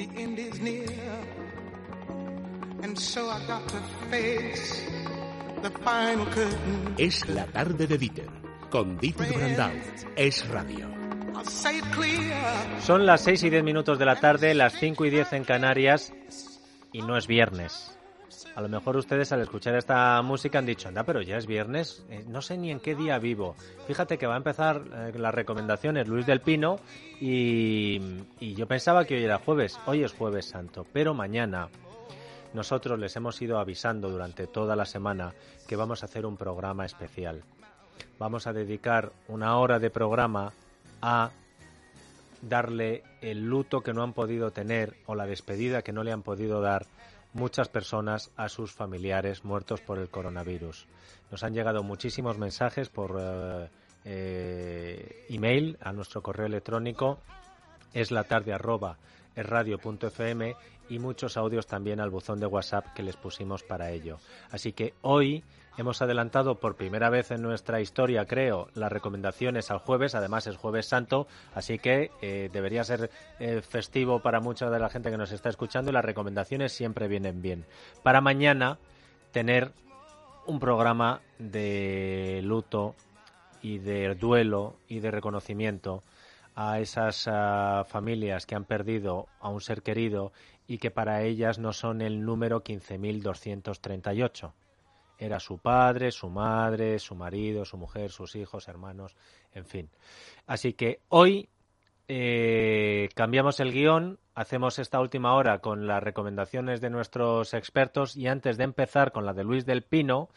The end is near. And so I got to face the final curtain. Es la tarde de Dieter, con Dieter Brandau. Es radio. Son las 6 y 10 minutos de la tarde, las 5 y 10 en Canarias y no es viernes. A lo mejor ustedes al escuchar esta música han dicho, anda, pero ya es viernes, eh, no sé ni en qué día vivo. Fíjate que va a empezar eh, las recomendaciones Luis del Pino y, y yo pensaba que hoy era jueves, hoy es jueves santo, pero mañana nosotros les hemos ido avisando durante toda la semana que vamos a hacer un programa especial. Vamos a dedicar una hora de programa a darle el luto que no han podido tener o la despedida que no le han podido dar muchas personas a sus familiares muertos por el coronavirus. Nos han llegado muchísimos mensajes por eh, eh, email a nuestro correo electrónico es la tarde arroba radio.fm y muchos audios también al buzón de WhatsApp que les pusimos para ello. Así que hoy hemos adelantado por primera vez en nuestra historia, creo, las recomendaciones al jueves. Además es jueves santo, así que eh, debería ser eh, festivo para mucha de la gente que nos está escuchando y las recomendaciones siempre vienen bien. Para mañana tener un programa de luto y de duelo y de reconocimiento a esas ah, familias que han perdido a un ser querido y que para ellas no son el número 15.238. Era su padre, su madre, su marido, su mujer, sus hijos, hermanos, en fin. Así que hoy eh, cambiamos el guion, hacemos esta última hora con las recomendaciones de nuestros expertos y antes de empezar con la de Luis del Pino,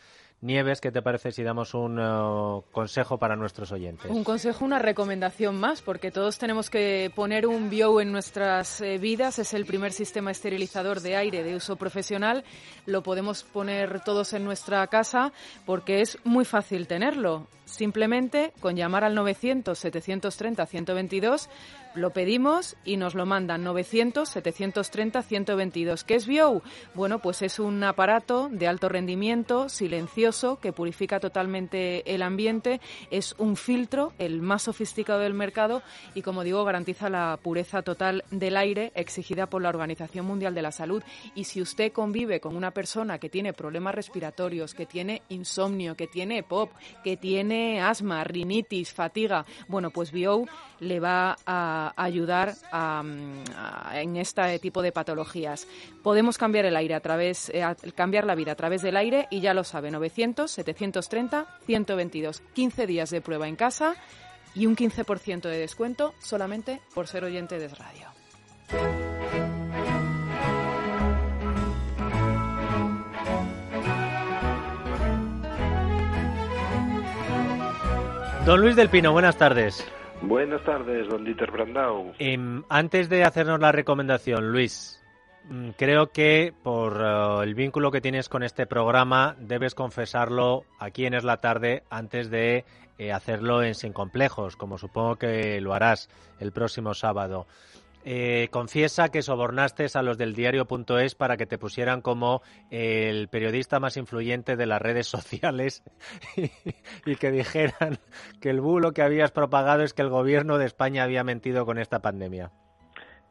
Nieves, ¿qué te parece si damos un uh, consejo para nuestros oyentes? Un consejo, una recomendación más, porque todos tenemos que poner un bio en nuestras eh, vidas. Es el primer sistema esterilizador de aire de uso profesional. Lo podemos poner todos en nuestra casa porque es muy fácil tenerlo. Simplemente con llamar al 900-730-122 lo pedimos y nos lo mandan 900-730-122. ¿Qué es BIO? Bueno, pues es un aparato de alto rendimiento, silencioso, que purifica totalmente el ambiente. Es un filtro, el más sofisticado del mercado y, como digo, garantiza la pureza total del aire exigida por la Organización Mundial de la Salud. Y si usted convive con una persona que tiene problemas respiratorios, que tiene insomnio, que tiene EPOP, que tiene asma, rinitis, fatiga, bueno, pues BIO le va a ayudar en este tipo de patologías. Podemos cambiar el aire a través, eh, cambiar la vida a través del aire y ya lo sabe, 900, 730, 122. 15 días de prueba en casa y un 15% de descuento solamente por ser oyente de radio. Don Luis del Pino, buenas tardes. Buenas tardes, don Dieter Brandau. Em, antes de hacernos la recomendación, Luis, mm, creo que por eh, el vínculo que tienes con este programa debes confesarlo aquí en Es la Tarde antes de eh, hacerlo en Sin Complejos, como supongo que lo harás el próximo sábado. Eh, confiesa que sobornaste a los del diario.es para que te pusieran como el periodista más influyente de las redes sociales y, que dijeran que el bulo que habías propagado es que el gobierno de España había mentido con esta pandemia.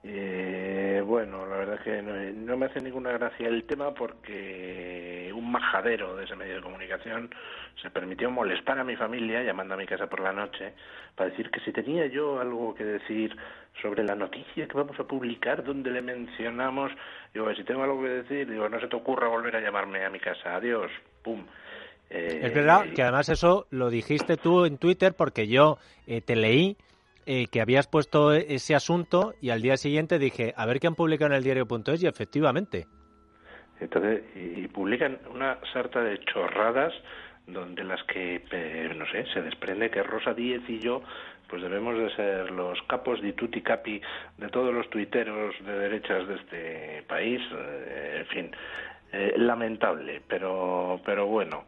Eh, bueno, la verdad es que no, me hace ninguna gracia el tema porque majadero de ese medio de comunicación se permitió molestar a mi familia llamando a mi casa por la noche para decir que si tenía yo algo que decir sobre la noticia que vamos a publicar donde le mencionamos, digo, si tengo algo que decir, digo, no se te ocurra volver a llamarme a mi casa, adiós, pum. Eh, es verdad que además eso lo dijiste tú en Twitter porque yo eh, te leí eh, que habías puesto ese asunto y al día siguiente dije, a ver qué han publicado en el diario.es y efectivamente. Entonces, y, publican una sarta de chorradas donde las que, no sé, se desprende que Rosa Díez y yo pues debemos de ser los capos di tutti capi de todos los tuiteros de derechas de este país, eh, en fin, eh, lamentable, pero, pero bueno.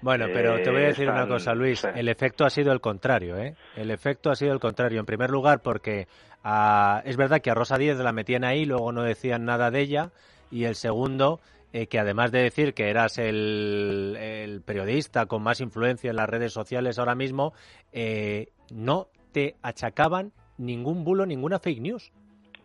Bueno, pero te voy a decir una cosa, Luis. El efecto ha sido el contrario, ¿eh? El efecto ha sido el contrario. En primer lugar, porque ah, es verdad que a Rosa Díez la metían ahí, luego no decían nada de ella. Y el segundo, eh, que además de decir que eras el, periodista con más influencia en las redes sociales ahora mismo, eh, no te achacaban ningún bulo, ninguna fake news.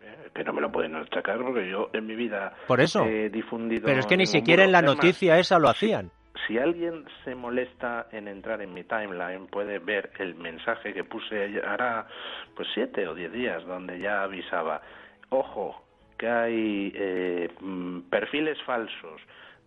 Eh, que no me lo pueden achacar porque yo en mi vida Por eso. he difundido. Pero es que ni siquiera en la noticia esa lo hacían. si alguien se molesta en entrar en mi timeline, puede ver el mensaje que puse hará pues siete o diez días, donde ya avisaba, ojo, que hay eh, mm, perfiles falsos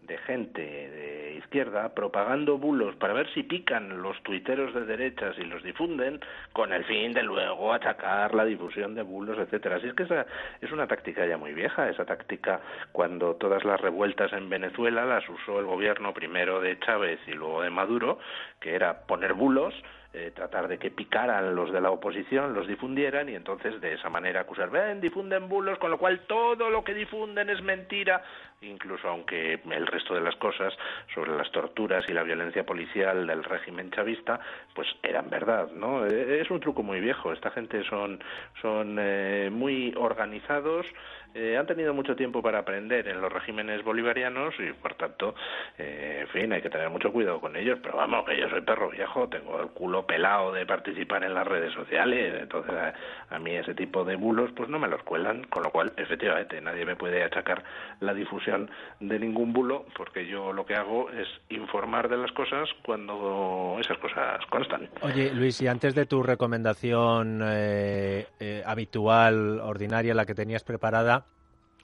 de gente de izquierda propagando bulos para ver si pican los tuiteros de derechas y los difunden con el fin de luego achacar la difusión de bulos, etcétera. Así es que esa es una táctica ya muy vieja, esa táctica cuando todas las revueltas en Venezuela las usó el gobierno primero de Chávez y luego de Maduro, que era poner bulos eh, tratar de que picaran los de la oposición, los difundieran y entonces de esa manera acusar, ven, difunden bulos, con lo cual todo lo que difunden es mentira, incluso aunque el resto de las cosas sobre las torturas y la violencia policial del régimen chavista, pues eran verdad, ¿no? Eh, Es un truco muy viejo, esta gente son, son eh, muy organizados, eh, han tenido mucho tiempo para aprender en los regímenes bolivarianos y por tanto, eh, en fin, hay que tener mucho cuidado con ellos, pero vamos, que yo soy perro viejo, tengo el culo pelado de participar en las redes sociales, entonces a, a mí ese tipo de bulos pues no me los cuelan, con lo cual efectivamente nadie me puede achacar la difusión de ningún bulo porque yo lo que hago es informar de las cosas cuando esas cosas constan. Oye, Luis, y antes de tu recomendación eh, eh, habitual, ordinaria, la que tenías preparada,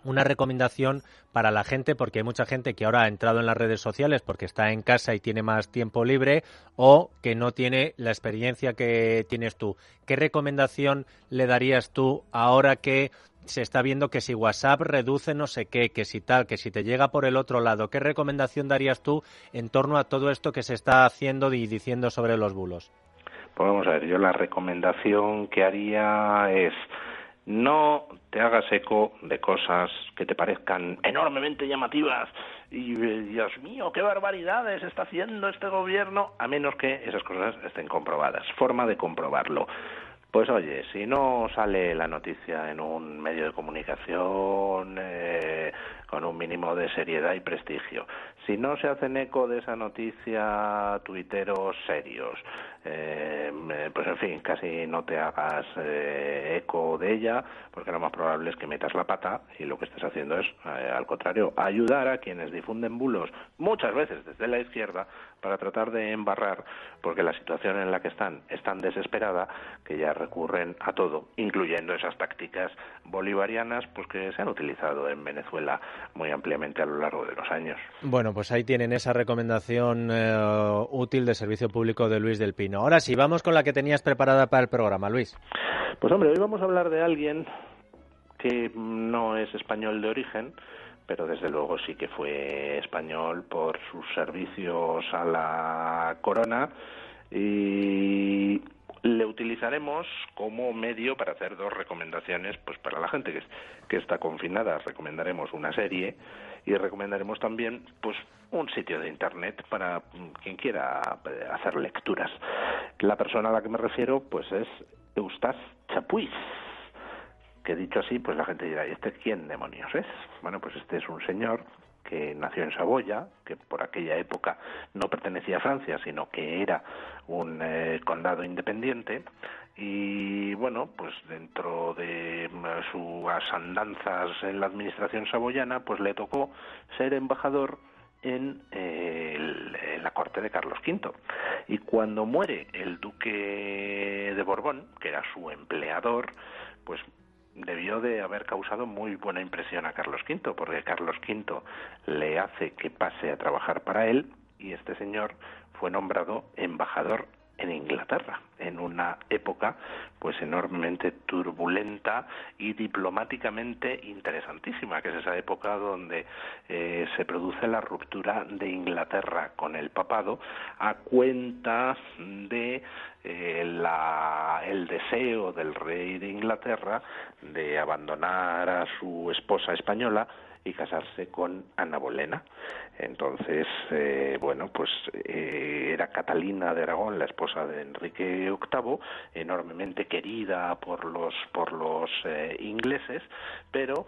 una recomendación para la gente, porque hay mucha gente que ahora ha entrado en las redes sociales porque está en casa y tiene más tiempo libre o que no tiene la experiencia que tienes tú. ¿Qué recomendación le darías tú ahora que se está viendo que si WhatsApp reduce no sé qué, que si tal, que si te llega por el otro lado? ¿Qué recomendación darías tú en torno a todo esto que se está haciendo y diciendo sobre los bulos? Pues vamos a ver, yo la recomendación que haría es no te hagas eco de cosas que te parezcan enormemente llamativas y eh, Dios mío, qué barbaridades está haciendo este gobierno, a menos que esas cosas estén comprobadas. Forma de comprobarlo. Pues oye, si no sale la noticia en un medio de comunicación eh, con un mínimo de seriedad y prestigio, si no se hacen eco de esa noticia tuiteros serios, eh, pues en fin, casi no te hagas eh, eco de ella, porque lo más probable es que metas la pata y lo que estés haciendo es, eh, al contrario, ayudar a quienes difunden bulos, muchas veces desde la izquierda, para tratar de embarrar, porque la situación en la que están es tan desesperada que ya recurren a todo, incluyendo esas tácticas bolivarianas pues que se han utilizado en Venezuela muy ampliamente a lo largo de los años. Bueno, pues ahí tienen esa recomendación eh, útil de servicio público de Luis del Pino. Ahora sí, vamos con la que tenías preparada para el programa, Luis. Pues hombre, hoy vamos a hablar de alguien que no es español de origen, pero desde luego sí que fue español por sus servicios a la corona y le utilizaremos como medio para hacer dos recomendaciones pues para la gente que, que está confinada. Recomendaremos una serie y recomendaremos también pues un sitio de internet para quien quiera eh, hacer lecturas. La persona a la que me refiero pues es Eustace Chapuis que dicho así, pues la gente dirá, ¿y este quién demonios es? Bueno, pues este es un señor que nació en Saboya, que por aquella época no pertenecía a Francia, sino que era un eh, condado independiente, y bueno, pues dentro de sus andanzas en la administración saboyana, pues le tocó ser embajador en, eh, en, la corte de Carlos V. Y cuando muere el duque de Borbón, que era su empleador, pues debió de haber causado muy buena impresión a Carlos V, porque Carlos V le hace que pase a trabajar para él y este señor fue nombrado embajador en Inglaterra, en una época pues enormemente turbulenta y diplomáticamente interesantísima, que es esa época donde eh, se produce la ruptura de Inglaterra con el papado a cuenta de eh, la, el deseo del rey de Inglaterra de abandonar a su esposa española y casarse con Ana Bolena. Entonces, eh, bueno, pues eh, era Catalina de Aragón, la esposa de Enrique VIII, enormemente querida por los por los eh, ingleses, pero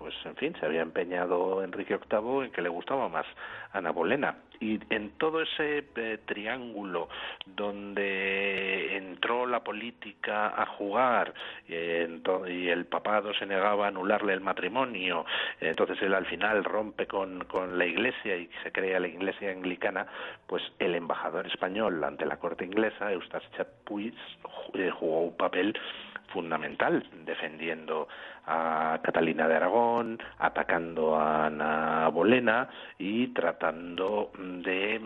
pues en fin, se había empeñado Enrique VIII en que le gustaba más Ana Bolena. Y en todo ese eh, triángulo donde entró la política a jugar y, el papado se negaba a anularle el matrimonio, entonces él al final rompe con, con la iglesia y se crea la iglesia anglicana, pues el embajador español ante la corte inglesa, Eustace Chapuis, eh, jugó un papel fundamental defendiendo a Catalina de Aragón, atacando a Ana Bolena y tratando de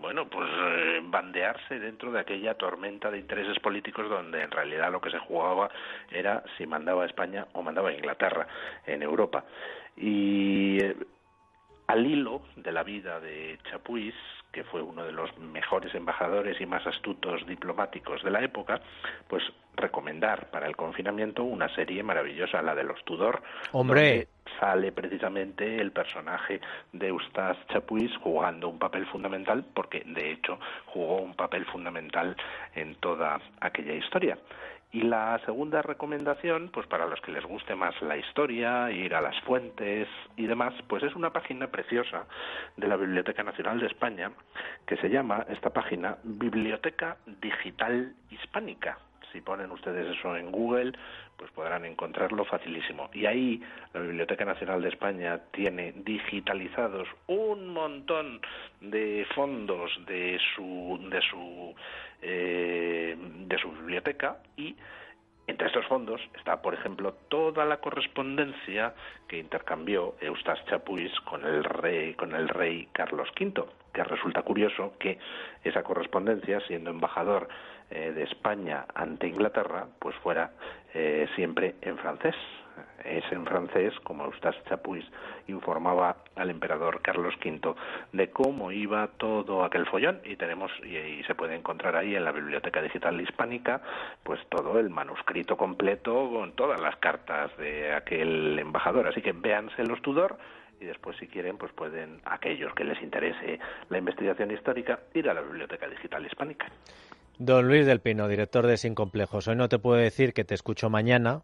bueno, pues eh, bandearse dentro de aquella tormenta de intereses políticos donde en realidad lo que se jugaba era si mandaba España o mandaba Inglaterra en Europa. Y eh, al hilo de la vida de Chapuis, que fue uno de los mejores embajadores y más astutos diplomáticos de la época, pues recomendar para el confinamiento una serie maravillosa, la de los Tudor. Hombre. sale precisamente el personaje de Eustace Chapuis jugando un papel fundamental, porque de hecho jugó un papel fundamental en toda aquella historia. Y la segunda recomendación, pues para los que les guste más la historia, ir a las fuentes y demás, pues es una página preciosa de la Biblioteca Nacional de España que se llama esta página Biblioteca Digital Hispánica. Si ponen ustedes eso en Google, pues podrán encontrarlo facilísimo. Y ahí la Biblioteca Nacional de España tiene digitalizados un montón de fondos de su de su eh, de su biblioteca y entre estos fondos está, por ejemplo, toda la correspondencia que intercambió Eustace Chapuis con el rey, con el rey Carlos V, que resulta curioso que esa correspondencia, siendo embajador eh, de España ante Inglaterra, pues fuera eh, siempre en francés. Es en francés, como Eustace Chapuis informaba al emperador Carlos V de cómo iba todo aquel follón. Y tenemos y, se puede encontrar ahí en la biblioteca digital hispánica pues todo el manuscrito completo con todas las cartas de aquel embajador, así que véanse los Tudor y después si quieren pues pueden aquellos que les interese la investigación histórica ir a la biblioteca digital hispánica. Don Luis del Pino, director de Sin Complejos. Hoy no te puedo decir que te escucho mañana,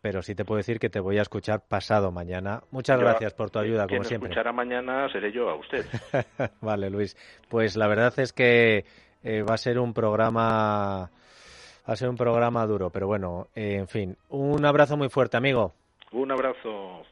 pero sí te puedo decir que te voy a escuchar pasado mañana. Muchas gracias por tu ayuda, como siempre. escuchará mañana seré yo a usted. vale, Luis. Pues la verdad es que eh, va a ser un programa va a ser un programa duro, pero bueno, eh, en fin, un abrazo muy fuerte, amigo. Un abrazo.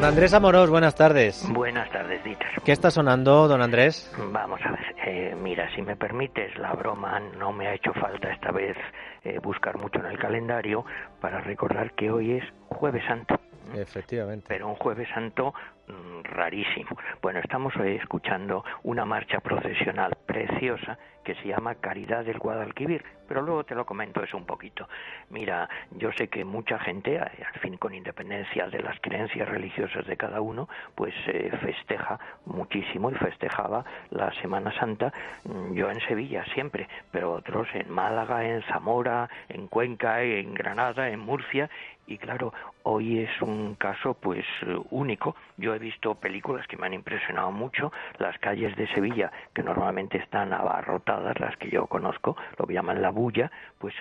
Don Andrés Amorós, buenas tardes. Buenas tardes, Dieter. ¿Qué está sonando, don Andrés? Vamos a ver, eh, mira, si me permites, la broma no me ha hecho falta esta vez eh, buscar mucho en el calendario para recordar que hoy es Jueves Santo. Efectivamente. Pero un Jueves Santo mm, rarísimo. Bueno, estamos hoy escuchando una marcha procesional preciosa que se llama Caridad del Guadalquivir, pero luego te lo comento eso un poquito. Mira, yo sé que mucha gente, eh, al fin con independencia de las creencias religiosas de cada uno, pues eh, festeja muchísimo y festejaba la Semana Santa, mm, yo en Sevilla siempre, pero otros en Málaga, en Zamora, en Cuenca, en Granada, en Murcia, y claro, hoy es un caso pues único. Yo he visto películas que me han impresionado mucho, las calles de Sevilla, que normalmente están abarrotadas, las que yo conozco, lo que llaman la bulla, pues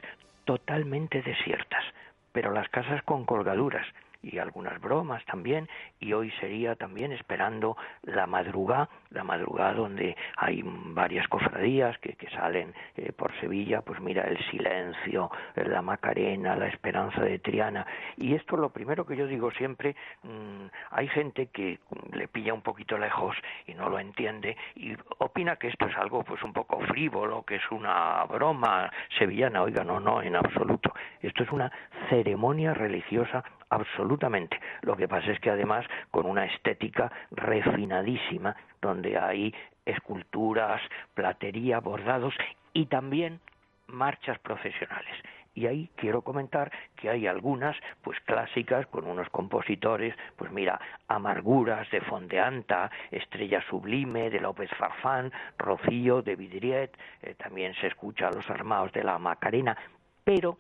totalmente desiertas, pero las casas con colgaduras y algunas bromas también y hoy sería también esperando la madrugada la madrugada donde hay varias cofradías que, salen eh, por Sevilla pues mira el silencio la Macarena la Esperanza de Triana. Y esto lo primero que yo digo siempre mm, hay gente que le pilla un poquito lejos y no lo entiende y opina que esto es algo pues un poco frívolo que es una broma sevillana. Oiga no no en absoluto. Esto es una ceremonia religiosa absolutamente. Lo que pasa es que además con una estética refinadísima, donde hay esculturas, platería, bordados y también marchas profesionales. Y ahí quiero comentar que hay algunas, pues clásicas, con unos compositores, pues mira, Amarguras de Fondeanta, Estrella Sublime de López Farfán, Rocío de Vidriet, eh, también se escucha a los armados de la Macarena, pero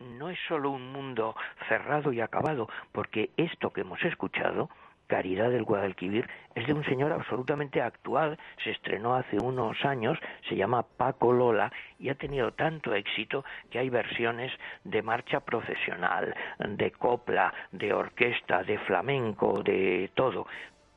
no es solo un mundo cerrado y acabado, porque esto que hemos escuchado Caridad del Guadalquivir es de un señor absolutamente actual, se estrenó hace unos años, se llama Paco Lola y ha tenido tanto éxito que hay versiones de marcha profesional, de copla, de orquesta, de flamenco, de todo.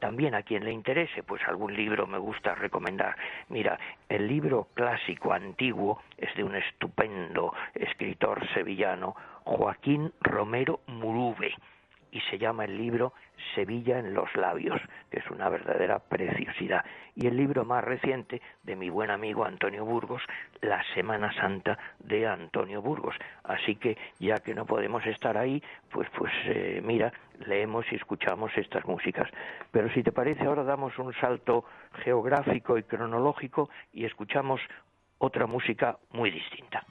También a quien le interese, pues algún libro me gusta recomendar. Mira, el libro clásico antiguo es de un estupendo escritor sevillano, Joaquín Romero Murube y se llama el libro Sevilla en los labios, que es una verdadera preciosidad. Y el libro más reciente de mi buen amigo Antonio Burgos, La Semana Santa de Antonio Burgos. Así que ya que no podemos estar ahí, pues pues eh, mira, leemos y escuchamos estas músicas. Pero si te parece ahora damos un salto geográfico y cronológico y escuchamos otra música muy distinta.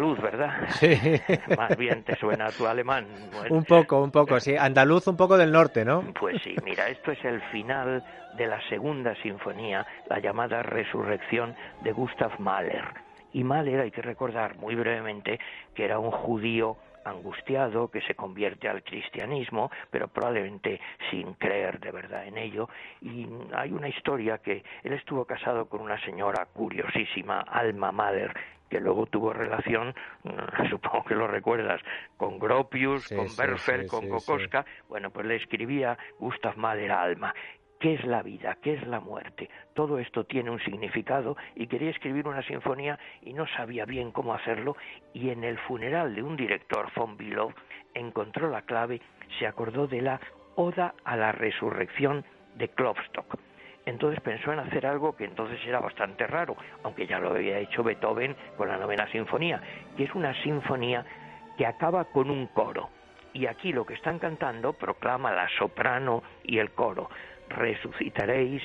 Andaluz, ¿verdad? Sí. Más bien te suena tu alemán. Un poco, un poco, sí. Andaluz un poco del norte, ¿no? Pues sí, mira, esto es el final de la segunda sinfonía, la llamada Resurrección de Gustav Mahler. Y Mahler, hay que recordar muy brevemente, que era un judío angustiado que se convierte al cristianismo, pero probablemente sin creer de verdad en ello. Y hay una historia que él estuvo casado con una señora curiosísima, Alma Mahler, que luego tuvo relación, supongo que lo recuerdas, con Gropius, con Berfer, con Kokoska. Bueno, pues le escribía Gustav Mahler Alma. ¿Qué es la vida? ¿Qué es la muerte? Todo esto tiene un significado y quería escribir una sinfonía y no sabía bien cómo hacerlo y en el funeral de un director, von Bülow, encontró la clave, se acordó de la Oda a la Resurrección de Klopstock entonces pensó en hacer algo que entonces era bastante raro, aunque ya lo había hecho Beethoven con la novena sinfonía, que es una sinfonía que acaba con un coro. Y aquí lo que están cantando proclama la soprano y el coro. Resucitaréis,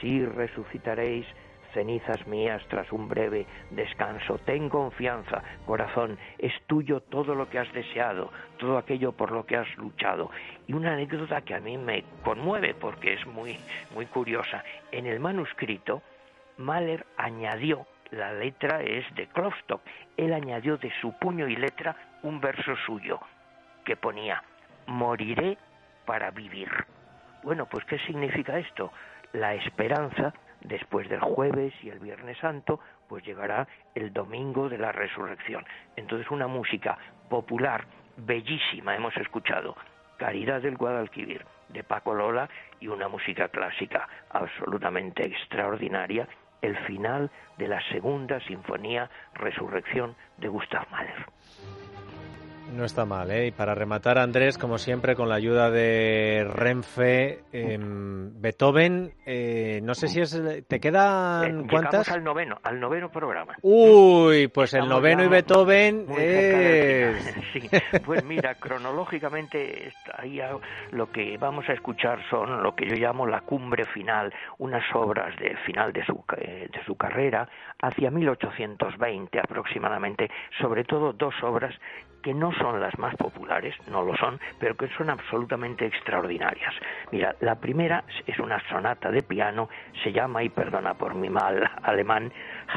sí resucitaréis, cenizas mías tras un breve descanso. Ten confianza, corazón, es tuyo todo lo que has deseado, todo aquello por lo que has luchado. Y una anécdota que a mí me conmueve porque es muy, muy curiosa. En el manuscrito, Mahler añadió, la letra es de Klopstock, él añadió de su puño y letra un verso suyo que ponía, moriré para vivir. Bueno, pues ¿qué significa esto? La esperanza después del jueves y el viernes santo, pues llegará el domingo de la resurrección. Entonces una música popular, bellísima, hemos escuchado, Caridad del Guadalquivir, de Paco Lola, y una música clásica absolutamente extraordinaria, el final de la segunda sinfonía Resurrección de Gustav Mahler. No está mal, ¿eh? Y para rematar, Andrés, como siempre, con la ayuda de Renfe, em, Beethoven, eh, no sé si es... ¿Te quedan eh, cuántas? al noveno, al noveno programa. Uy, pues el noveno y Beethoven es... Sí, pues mira, cronológicamente ahí lo que vamos a escuchar son lo que yo llamo la cumbre final, unas obras de final de su, eh, de su carrera, hacia 1820 aproximadamente, sobre todo dos obras que no son las más populares, no lo son, pero que son absolutamente extraordinarias. Mira, la primera es una sonata de piano, se llama, y perdona por mi mal alemán,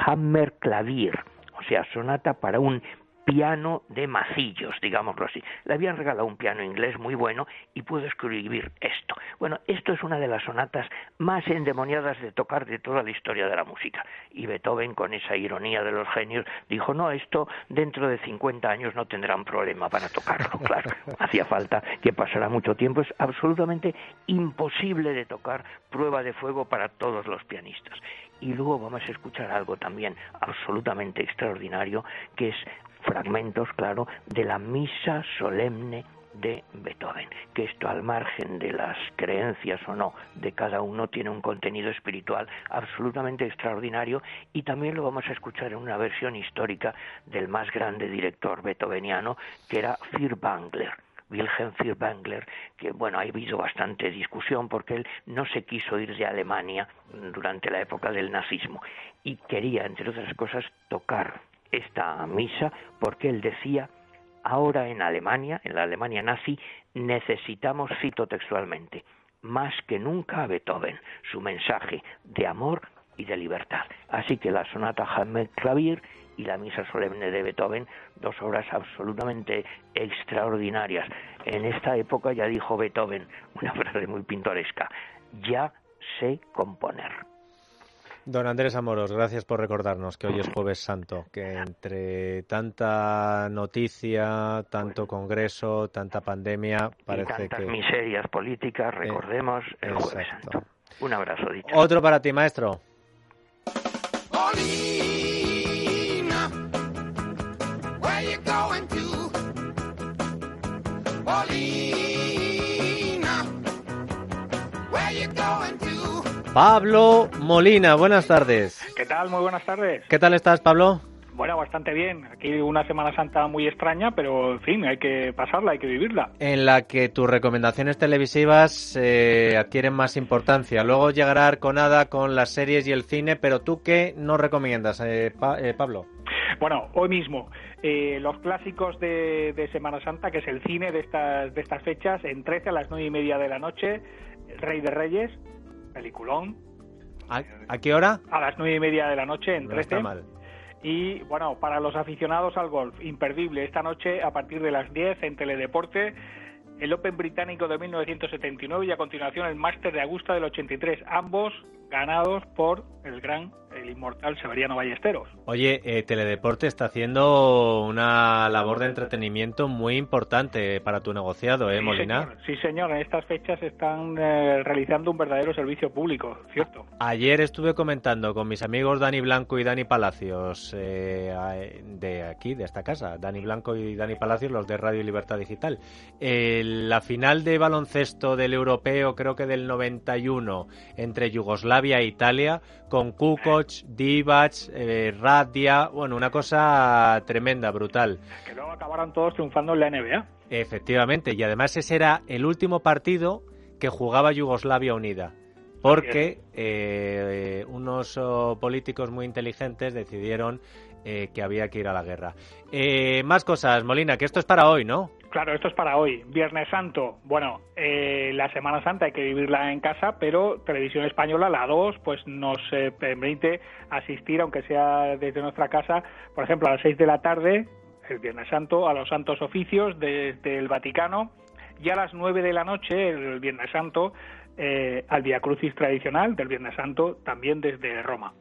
Hammerklavier, o sea, sonata para un piano de macillos, digámoslo así. Le habían regalado un piano inglés muy bueno y pudo escribir esto. Bueno, esto es una de las sonatas más endemoniadas de tocar de toda la historia de la música. Y Beethoven, con esa ironía de los genios, dijo, no, esto dentro de 50 años no tendrán problema para tocarlo. Claro, hacía falta que pasara mucho tiempo. Es absolutamente imposible de tocar prueba de fuego para todos los pianistas. Y luego vamos a escuchar algo también absolutamente extraordinario, que es fragmentos, claro, de la misa solemne de Beethoven, que esto al margen de las creencias o no de cada uno tiene un contenido espiritual absolutamente extraordinario y también lo vamos a escuchar en una versión histórica del más grande director beethoveniano que era Furtwängler. Wilhelm Furtwängler, que bueno, ha habido bastante discusión porque él no se quiso ir de Alemania durante la época del nazismo y quería, entre otras cosas, tocar esta misa porque él decía ahora en Alemania, en la Alemania nazi, necesitamos, cito textualmente, más que nunca a Beethoven, su mensaje de amor y de libertad. Así que la sonata Hammer Clavier y la misa solemne de Beethoven, dos obras absolutamente extraordinarias. En esta época ya dijo Beethoven, una frase muy pintoresca, ya sé componer. Don Andrés Amoros, gracias por recordarnos que hoy es jueves santo, que entre tanta noticia, tanto congreso, tanta pandemia, parece y tantas que... miserias políticas, eh, recordemos el jueves santo. Un abrazo, dicho. Otro para ti, maestro. Paulina, where you going to? Paulina, Pablo Molina, buenas tardes. ¿Qué tal? Muy buenas tardes. ¿Qué tal estás, Pablo? Bueno, bastante bien. Aquí una Semana Santa muy extraña, pero en fin, hay que pasarla, hay que vivirla. En la que tus recomendaciones televisivas eh, adquieren más importancia. Luego llegará Arconada con las series y el cine, pero tú qué nos recomiendas, eh, pa eh, Pablo? Bueno, hoy mismo, eh, los clásicos de, de, Semana Santa, que es el cine de estas, de estas fechas, en 13 a las 9 y media de la noche, Rey de Reyes, peliculón. ¿A, ¿A, qué hora? A las 9 y media de la noche, en 13. No está mal. Y bueno, para los aficionados al golf, imperdible esta noche a partir de las 10 en Teledeporte, el Open británico de 1979 y a continuación el Máster de Augusta del 83, ambos ganados por el gran, el inmortal Severiano Ballesteros. Oye, eh, Teledeporte está haciendo una labor de entretenimiento muy importante para tu negociado, ¿eh, sí, Molina? Señor. Sí, señor, en estas fechas están eh, realizando un verdadero servicio público, ¿cierto? Ayer estuve comentando con mis amigos Dani Blanco y Dani Palacios, eh, de aquí, de esta casa, Dani Blanco y Dani Palacios, los de Radio Libertad Digital. la final de baloncesto del europeo, creo que del 91, entre Yugoslavia e Italia, con Kukoc, Divac, eh, Radia, bueno, una cosa tremenda, brutal. Que luego acabaron todos triunfando en la NBA. Efectivamente, y además ese era el último partido que jugaba Yugoslavia Unida, porque eh, unos oh, políticos muy inteligentes decidieron eh, que había que ir a la guerra. Eh, más cosas, Molina, que esto es para hoy, ¿no? Claro, esto es para hoy. Viernes Santo. Bueno, eh, la Semana Santa hay que vivirla en casa, pero Televisión Española, la 2, pues nos eh, permite asistir, aunque sea desde nuestra casa, por ejemplo, a las 6 de la tarde, el Viernes Santo, a los Santos Oficios desde el Vaticano, y a las 9 de la noche, el Viernes Santo, eh, al Via Crucis tradicional del Viernes Santo, también desde Roma.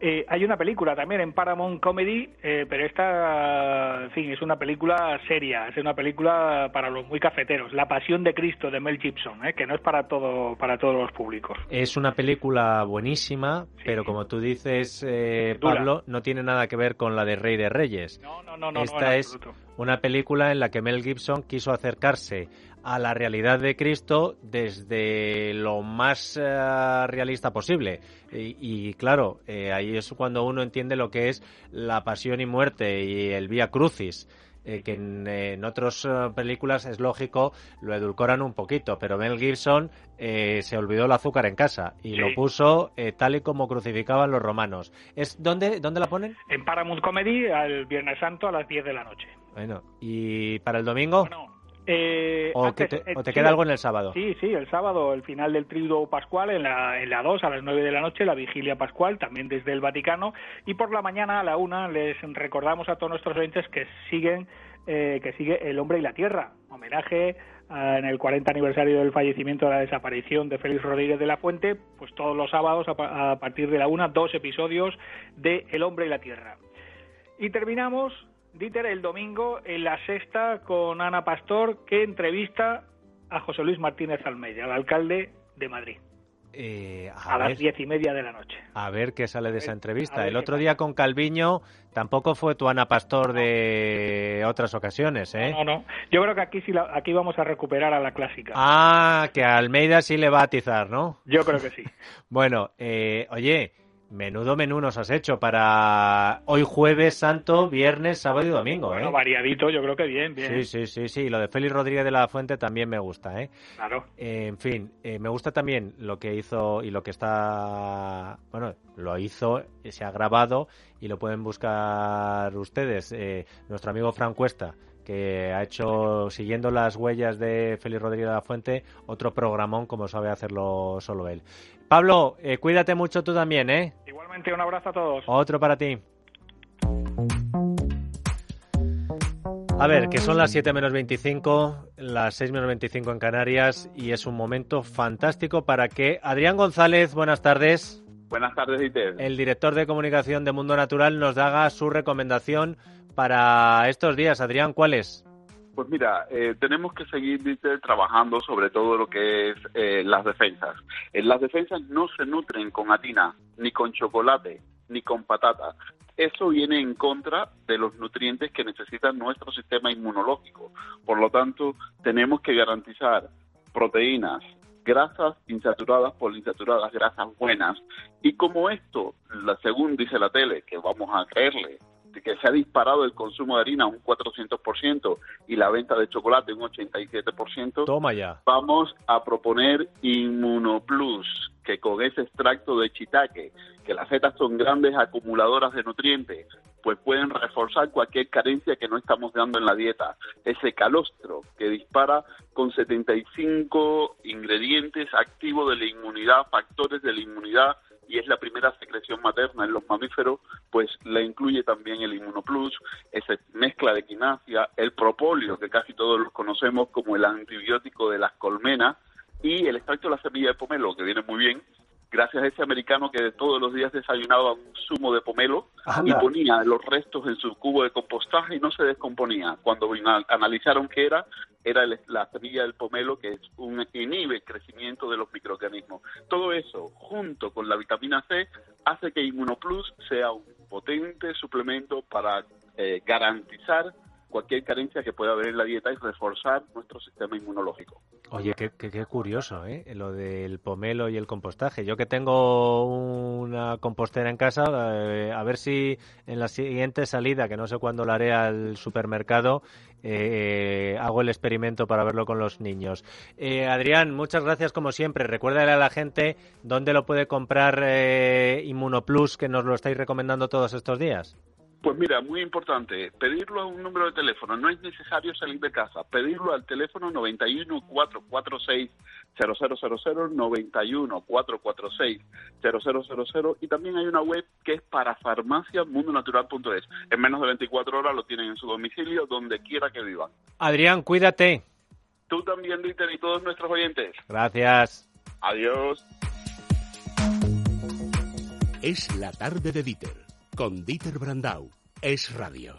Eh, hay una película también en Paramount Comedy, eh, pero esta, en fin, es una película seria, es una película para los muy cafeteros, La Pasión de Cristo de Mel Gibson, eh, que no es para todo, para todos los públicos. Es una película buenísima, sí. pero como tú dices, eh, Pablo, no tiene nada que ver con la de Rey de Reyes. No, no, no, no. Esta no, es una película en la que Mel Gibson quiso acercarse a la realidad de Cristo desde lo más uh, realista posible. Y, y claro, eh, ahí es cuando uno entiende lo que es la pasión y muerte y el vía crucis. Eh, que en, en otras uh, películas es lógico, lo edulcoran un poquito, pero Mel Gibson eh, se olvidó el azúcar en casa y sí. lo puso eh, tal y como crucificaban los romanos. ¿Es dónde, ¿Dónde la ponen? En Paramount Comedy, al Viernes Santo a las 10 de la noche. Bueno, ¿y para el domingo? Bueno, eh, ¿O, antes, te, ¿O, te, queda sí, algo en el sábado? Sí, sí, el sábado, el final del triduo pascual en la, en la 2 a las 9 de la noche, la vigilia pascual, también desde el Vaticano. Y por la mañana a la 1 les recordamos a todos nuestros oyentes que siguen eh, que sigue El hombre y la tierra, homenaje eh, en el 40 aniversario del fallecimiento de la desaparición de Félix Rodríguez de la Fuente, pues todos los sábados a, a partir de la 1, dos episodios de El hombre y la tierra. Y terminamos Dieter, el domingo en la sexta con Ana Pastor, que entrevista a José Luis Martínez Almeida, el alcalde de Madrid. eh, a, las diez y media de la noche. A ver qué sale de esa entrevista. El otro día con Calviño tampoco fue tu Ana Pastor de otras ocasiones, ¿eh? No, no. Yo creo que aquí sí aquí vamos a recuperar a la clásica. Ah, que a Almeida sí le va a atizar, ¿no? Yo creo que sí. bueno, eh, oye, Menudo menú nos has hecho para hoy jueves santo, viernes, sábado y domingo, ¿eh? variadito, yo creo que bien, bien. Sí, sí, sí, sí. Lo de Félix Rodríguez de la Fuente también me gusta, ¿eh? Claro. Eh, en fin, eh, me gusta también lo que hizo y lo que está... Bueno, lo hizo, se ha grabado y lo pueden buscar ustedes. Eh, nuestro amigo Fran Cuesta que ha hecho, siguiendo las huellas de Félix Rodríguez de la Fuente, otro programón como sabe hacerlo solo él. Pablo, eh, cuídate mucho tú también, ¿eh? Igualmente, un abrazo a todos. Otro para ti. A ver, que son las 7 menos 25, las 6 menos 25 en Canarias y es un momento fantástico para que Adrián González, buenas tardes. Buenas tardes, Iter. El director de comunicación de Mundo Natural nos haga su recomendación para estos días. Adrián, ¿cuál es? Pues mira, eh, tenemos que seguir trabajando sobre todo lo que es eh, las defensas. Eh, las defensas no se nutren con atina, ni con chocolate, ni con patata. Eso viene en contra de los nutrientes que necesita nuestro sistema inmunológico. Por lo tanto, tenemos que garantizar proteínas, grasas insaturadas, poliinsaturadas, grasas buenas. Y como esto, según dice la tele, que vamos a creerle, que se ha disparado el consumo de harina un 400% y la venta de chocolate un 87%, Toma ya. vamos a proponer Inmunoplus, que con ese extracto de chitaque, que las setas son grandes acumuladoras de nutrientes, pues pueden reforzar cualquier carencia que no estamos dando en la dieta. Ese calostro que dispara con 75 ingredientes activos de la inmunidad, factores de la inmunidad y es la primera secreción materna en los mamíferos, pues la incluye también el Inmunoplus, esa mezcla de quinasia, el propóleo, que casi todos los conocemos como el antibiótico de las colmenas, y el extracto de la semilla de pomelo, que viene muy bien, gracias a ese americano que todos los días desayunaba un zumo de pomelo y ponía los restos en su cubo de compostaje y no se descomponía. Cuando analizaron qué era, era la semilla del pomelo que es un inhibe el crecimiento de los microorganismos. Todo eso, junto con la vitamina C, hace que Inmunoplus sea un potente suplemento para eh, garantizar cualquier carencia que pueda haber en la dieta y reforzar nuestro sistema inmunológico. Oye, qué, qué, curioso, ¿eh? Lo del pomelo y el compostaje. Yo que tengo una compostera en casa, eh, a ver si en la siguiente salida, que no sé cuándo la haré al supermercado, eh, hago el experimento para verlo con los niños. Eh, Adrián, muchas gracias como siempre. Recuérdale a la gente dónde lo puede comprar Inmunoplus, que nos lo estáis recomendando todos estos días. Pues mira, muy importante, pedirlo a un número de teléfono, no es necesario salir de casa, pedirlo al teléfono 91 446 0000 91 446 0000 y también hay una web que es para farmaciamundonatural.es. En menos de 24 horas lo tienen en su domicilio donde quiera que vivan. Adrián, cuídate. Tú también, Dieter, y todos nuestros oyentes. Gracias. Adiós. Es la tarde de Dieter con Dieter Brandau. Es radio.